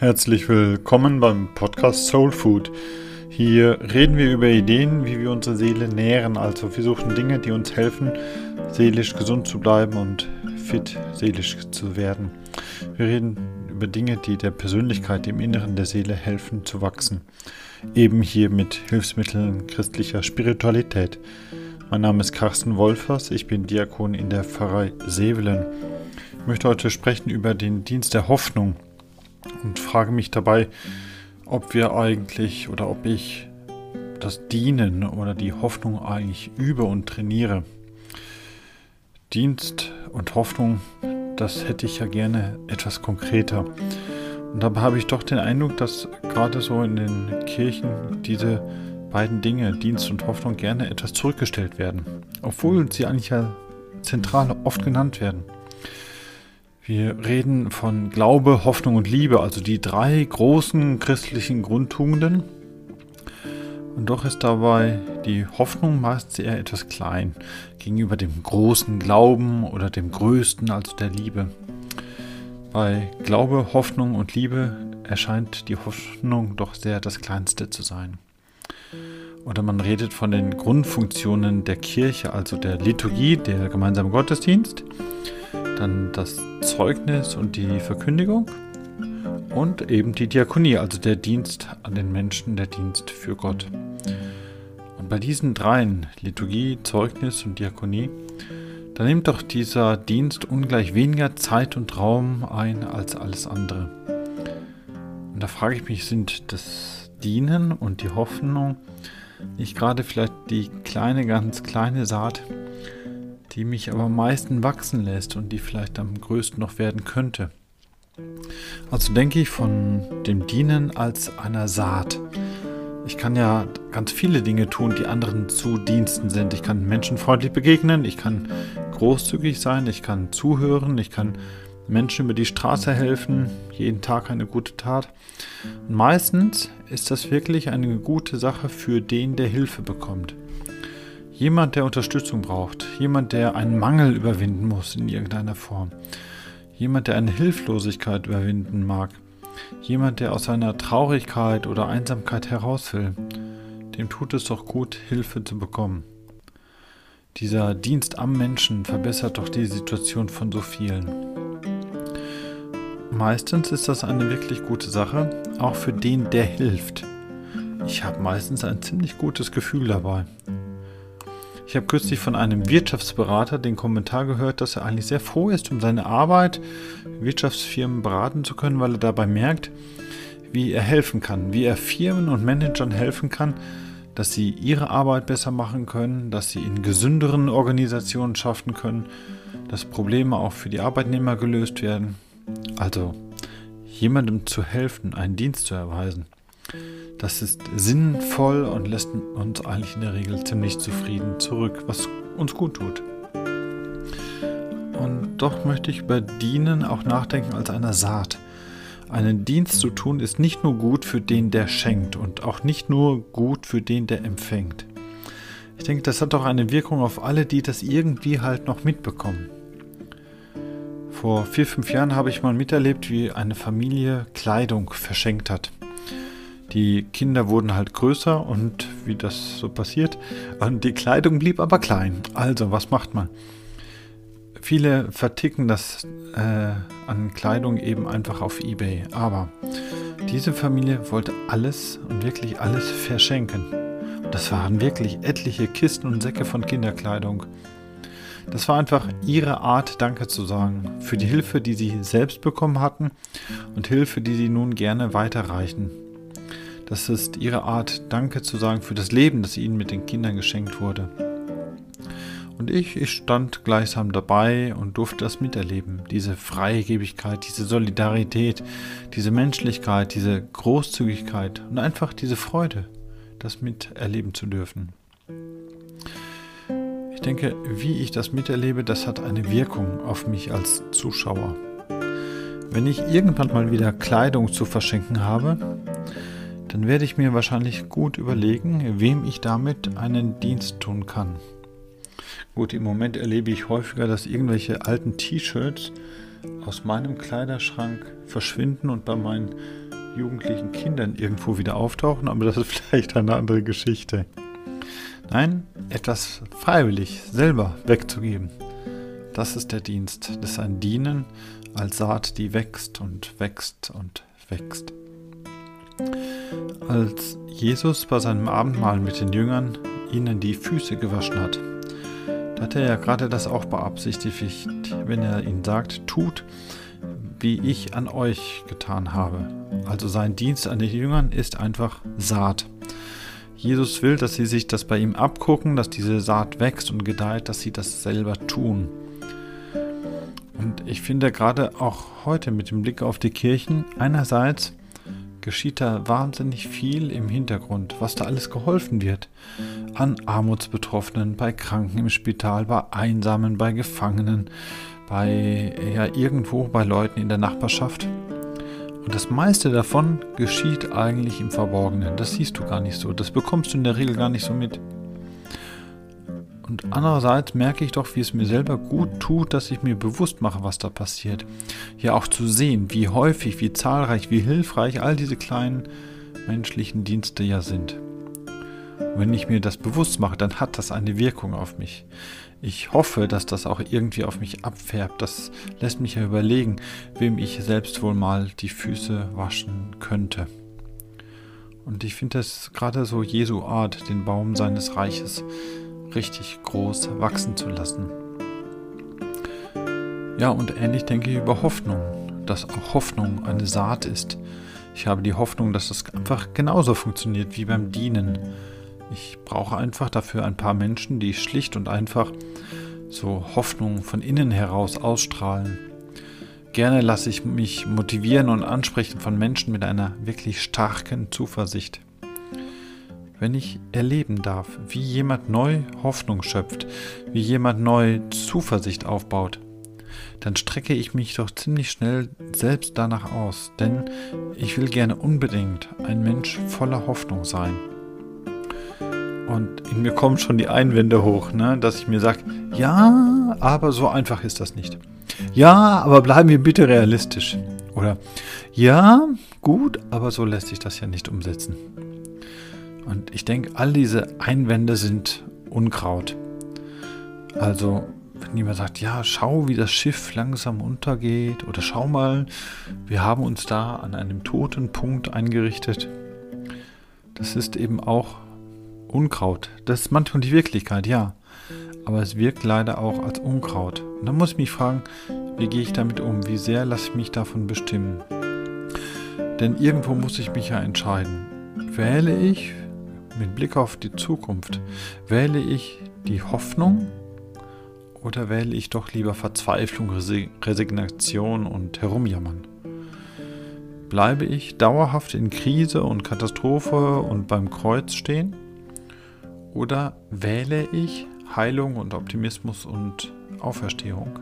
Herzlich willkommen beim Podcast Soul Food. Hier reden wir über Ideen, wie wir unsere Seele nähren. Also wir suchen Dinge, die uns helfen, seelisch gesund zu bleiben und fit seelisch zu werden. Wir reden über Dinge, die der Persönlichkeit im Inneren der Seele helfen zu wachsen. Eben hier mit Hilfsmitteln christlicher Spiritualität. Mein Name ist Carsten Wolfers, ich bin Diakon in der Pfarrei Sevelen. Ich möchte heute sprechen über den Dienst der Hoffnung und frage mich dabei, ob wir eigentlich oder ob ich das Dienen oder die Hoffnung eigentlich übe und trainiere. Dienst und Hoffnung, das hätte ich ja gerne etwas konkreter. Und dabei habe ich doch den Eindruck, dass gerade so in den Kirchen diese beiden Dinge, Dienst und Hoffnung, gerne etwas zurückgestellt werden. Obwohl sie eigentlich ja zentral oft genannt werden. Wir reden von Glaube, Hoffnung und Liebe, also die drei großen christlichen Grundtugenden. Und doch ist dabei die Hoffnung meist eher etwas klein gegenüber dem großen Glauben oder dem größten, also der Liebe. Bei Glaube, Hoffnung und Liebe erscheint die Hoffnung doch sehr das Kleinste zu sein. Oder man redet von den Grundfunktionen der Kirche, also der Liturgie, der gemeinsame Gottesdienst, dann das Zeugnis und die Verkündigung und eben die Diakonie, also der Dienst an den Menschen, der Dienst für Gott. Und bei diesen dreien, Liturgie, Zeugnis und Diakonie, da nimmt doch dieser Dienst ungleich weniger Zeit und Raum ein als alles andere. Und da frage ich mich, sind das Dienen und die Hoffnung nicht gerade vielleicht die kleine, ganz kleine Saat, die mich aber am meisten wachsen lässt und die vielleicht am größten noch werden könnte. Also denke ich von dem Dienen als einer Saat. Ich kann ja ganz viele Dinge tun, die anderen zu Diensten sind. Ich kann menschenfreundlich begegnen, ich kann großzügig sein, ich kann zuhören, ich kann Menschen über die Straße helfen, jeden Tag eine gute Tat. Und meistens ist das wirklich eine gute Sache für den, der Hilfe bekommt. Jemand, der Unterstützung braucht, jemand, der einen Mangel überwinden muss in irgendeiner Form, jemand, der eine Hilflosigkeit überwinden mag, jemand, der aus seiner Traurigkeit oder Einsamkeit heraus will, dem tut es doch gut, Hilfe zu bekommen. Dieser Dienst am Menschen verbessert doch die Situation von so vielen. Meistens ist das eine wirklich gute Sache, auch für den, der hilft. Ich habe meistens ein ziemlich gutes Gefühl dabei. Ich habe kürzlich von einem Wirtschaftsberater den Kommentar gehört, dass er eigentlich sehr froh ist um seine Arbeit, Wirtschaftsfirmen beraten zu können, weil er dabei merkt, wie er helfen kann, wie er Firmen und Managern helfen kann, dass sie ihre Arbeit besser machen können, dass sie in gesünderen Organisationen schaffen können, dass Probleme auch für die Arbeitnehmer gelöst werden. Also jemandem zu helfen, einen Dienst zu erweisen. Das ist sinnvoll und lässt uns eigentlich in der Regel ziemlich zufrieden zurück, was uns gut tut. Und doch möchte ich über Dienen auch nachdenken als einer Saat. Einen Dienst zu tun ist nicht nur gut für den, der schenkt und auch nicht nur gut für den, der empfängt. Ich denke, das hat auch eine Wirkung auf alle, die das irgendwie halt noch mitbekommen. Vor vier, fünf Jahren habe ich mal miterlebt, wie eine Familie Kleidung verschenkt hat. Die Kinder wurden halt größer und wie das so passiert. Und die Kleidung blieb aber klein. Also, was macht man? Viele verticken das äh, an Kleidung eben einfach auf eBay. Aber diese Familie wollte alles und wirklich alles verschenken. Das waren wirklich etliche Kisten und Säcke von Kinderkleidung. Das war einfach ihre Art, Danke zu sagen für die Hilfe, die sie selbst bekommen hatten und Hilfe, die sie nun gerne weiterreichen. Das ist ihre Art, Danke zu sagen für das Leben, das ihnen mit den Kindern geschenkt wurde. Und ich, ich stand gleichsam dabei und durfte das miterleben. Diese Freigebigkeit, diese Solidarität, diese Menschlichkeit, diese Großzügigkeit und einfach diese Freude, das miterleben zu dürfen. Ich denke, wie ich das miterlebe, das hat eine Wirkung auf mich als Zuschauer. Wenn ich irgendwann mal wieder Kleidung zu verschenken habe, dann werde ich mir wahrscheinlich gut überlegen, wem ich damit einen Dienst tun kann. Gut, im Moment erlebe ich häufiger, dass irgendwelche alten T-Shirts aus meinem Kleiderschrank verschwinden und bei meinen jugendlichen Kindern irgendwo wieder auftauchen, aber das ist vielleicht eine andere Geschichte. Nein, etwas freiwillig selber wegzugeben. Das ist der Dienst. Das ist ein Dienen als Saat, die wächst und wächst und wächst. Als Jesus bei seinem Abendmahl mit den Jüngern ihnen die Füße gewaschen hat, da hat er ja gerade das auch beabsichtigt, wenn er ihnen sagt, tut, wie ich an euch getan habe. Also sein Dienst an den Jüngern ist einfach Saat. Jesus will, dass sie sich das bei ihm abgucken, dass diese Saat wächst und gedeiht, dass sie das selber tun. Und ich finde gerade auch heute mit dem Blick auf die Kirchen, einerseits geschieht da wahnsinnig viel im Hintergrund, was da alles geholfen wird. An Armutsbetroffenen, bei Kranken im Spital, bei Einsamen, bei Gefangenen, bei ja irgendwo bei Leuten in der Nachbarschaft. Und das meiste davon geschieht eigentlich im Verborgenen. Das siehst du gar nicht so. Das bekommst du in der Regel gar nicht so mit. Und andererseits merke ich doch, wie es mir selber gut tut, dass ich mir bewusst mache, was da passiert. Ja, auch zu sehen, wie häufig, wie zahlreich, wie hilfreich all diese kleinen menschlichen Dienste ja sind. Wenn ich mir das bewusst mache, dann hat das eine Wirkung auf mich. Ich hoffe, dass das auch irgendwie auf mich abfärbt. Das lässt mich ja überlegen, wem ich selbst wohl mal die Füße waschen könnte. Und ich finde das gerade so Jesu Art, den Baum seines Reiches richtig groß wachsen zu lassen. Ja, und ähnlich denke ich über Hoffnung, dass auch Hoffnung eine Saat ist. Ich habe die Hoffnung, dass das einfach genauso funktioniert wie beim Dienen. Ich brauche einfach dafür ein paar Menschen, die schlicht und einfach so Hoffnung von innen heraus ausstrahlen. Gerne lasse ich mich motivieren und ansprechen von Menschen mit einer wirklich starken Zuversicht wenn ich erleben darf, wie jemand neu Hoffnung schöpft, wie jemand neu Zuversicht aufbaut, dann strecke ich mich doch ziemlich schnell selbst danach aus, denn ich will gerne unbedingt ein Mensch voller Hoffnung sein. Und in mir kommen schon die Einwände hoch, ne, dass ich mir sage, ja, aber so einfach ist das nicht. Ja, aber bleiben wir bitte realistisch. Oder ja, gut, aber so lässt sich das ja nicht umsetzen. Und ich denke, all diese Einwände sind Unkraut. Also, wenn jemand sagt, ja, schau, wie das Schiff langsam untergeht, oder schau mal, wir haben uns da an einem toten Punkt eingerichtet, das ist eben auch Unkraut. Das ist manchmal die Wirklichkeit, ja. Aber es wirkt leider auch als Unkraut. Und dann muss ich mich fragen, wie gehe ich damit um? Wie sehr lasse ich mich davon bestimmen? Denn irgendwo muss ich mich ja entscheiden. Wähle ich mit Blick auf die Zukunft, wähle ich die Hoffnung oder wähle ich doch lieber Verzweiflung, Resignation und Herumjammern? Bleibe ich dauerhaft in Krise und Katastrophe und beim Kreuz stehen? Oder wähle ich Heilung und Optimismus und Auferstehung?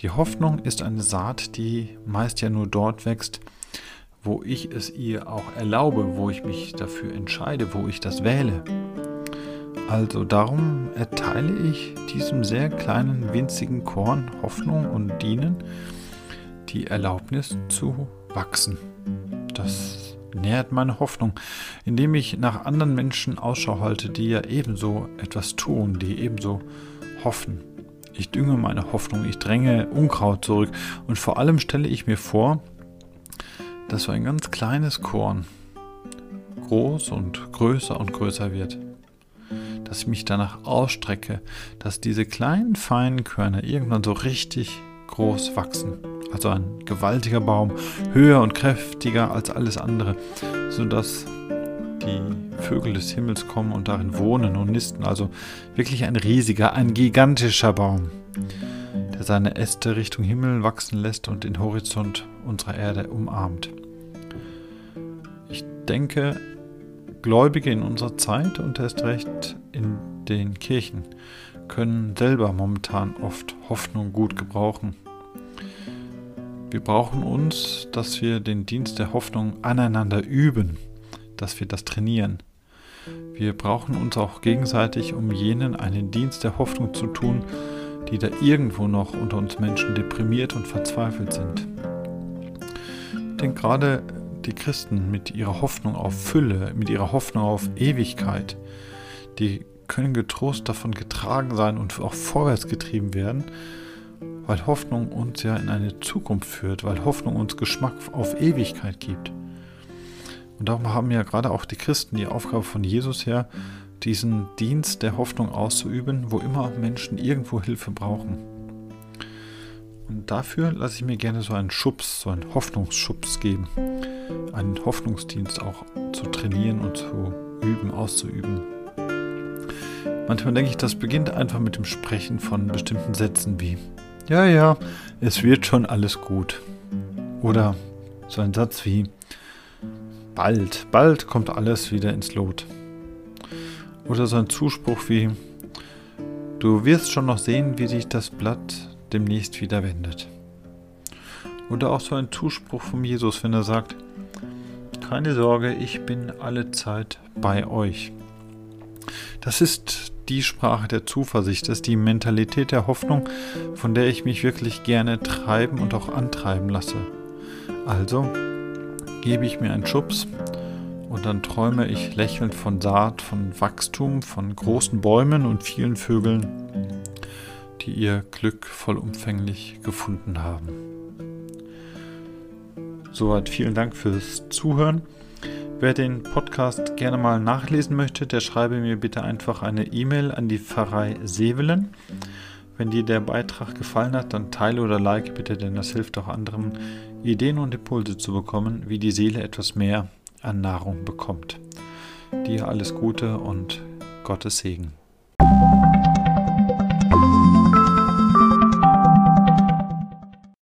Die Hoffnung ist eine Saat, die meist ja nur dort wächst, wo ich es ihr auch erlaube, wo ich mich dafür entscheide, wo ich das wähle. Also darum erteile ich diesem sehr kleinen, winzigen Korn Hoffnung und Dienen die Erlaubnis zu wachsen. Das nährt meine Hoffnung, indem ich nach anderen Menschen Ausschau halte, die ja ebenso etwas tun, die ebenso hoffen. Ich dünge meine Hoffnung, ich dränge Unkraut zurück und vor allem stelle ich mir vor, dass so ein ganz kleines Korn groß und größer und größer wird. Dass ich mich danach ausstrecke, dass diese kleinen feinen Körner irgendwann so richtig groß wachsen. Also ein gewaltiger Baum, höher und kräftiger als alles andere, sodass die Vögel des Himmels kommen und darin wohnen und nisten. Also wirklich ein riesiger, ein gigantischer Baum, der seine Äste Richtung Himmel wachsen lässt und den Horizont unserer Erde umarmt. Ich denke, Gläubige in unserer Zeit und erst recht in den Kirchen können selber momentan oft Hoffnung gut gebrauchen. Wir brauchen uns, dass wir den Dienst der Hoffnung aneinander üben, dass wir das trainieren. Wir brauchen uns auch gegenseitig, um jenen einen Dienst der Hoffnung zu tun, die da irgendwo noch unter uns Menschen deprimiert und verzweifelt sind denke gerade die Christen mit ihrer Hoffnung auf Fülle, mit ihrer Hoffnung auf Ewigkeit, die können getrost davon getragen sein und auch vorwärts getrieben werden, weil Hoffnung uns ja in eine Zukunft führt, weil Hoffnung uns Geschmack auf Ewigkeit gibt. Und darum haben ja gerade auch die Christen die Aufgabe von Jesus her, diesen Dienst der Hoffnung auszuüben, wo immer Menschen irgendwo Hilfe brauchen. Und dafür lasse ich mir gerne so einen Schubs, so einen Hoffnungsschubs geben. Einen Hoffnungsdienst auch zu trainieren und zu üben, auszuüben. Manchmal denke ich, das beginnt einfach mit dem Sprechen von bestimmten Sätzen wie Ja, ja, es wird schon alles gut. Oder so ein Satz wie Bald, bald kommt alles wieder ins Lot. Oder so ein Zuspruch wie Du wirst schon noch sehen, wie sich das Blatt demnächst wieder wendet. Oder auch so ein Zuspruch von Jesus, wenn er sagt, keine Sorge, ich bin alle Zeit bei euch. Das ist die Sprache der Zuversicht, das ist die Mentalität der Hoffnung, von der ich mich wirklich gerne treiben und auch antreiben lasse. Also gebe ich mir einen Schubs und dann träume ich lächelnd von Saat, von Wachstum, von großen Bäumen und vielen Vögeln, die ihr Glück vollumfänglich gefunden haben. Soweit vielen Dank fürs Zuhören. Wer den Podcast gerne mal nachlesen möchte, der schreibe mir bitte einfach eine E-Mail an die Pfarrei Sevelen. Wenn dir der Beitrag gefallen hat, dann teile oder like bitte, denn das hilft auch anderen, Ideen und Impulse zu bekommen, wie die Seele etwas mehr an Nahrung bekommt. Dir alles Gute und Gottes Segen.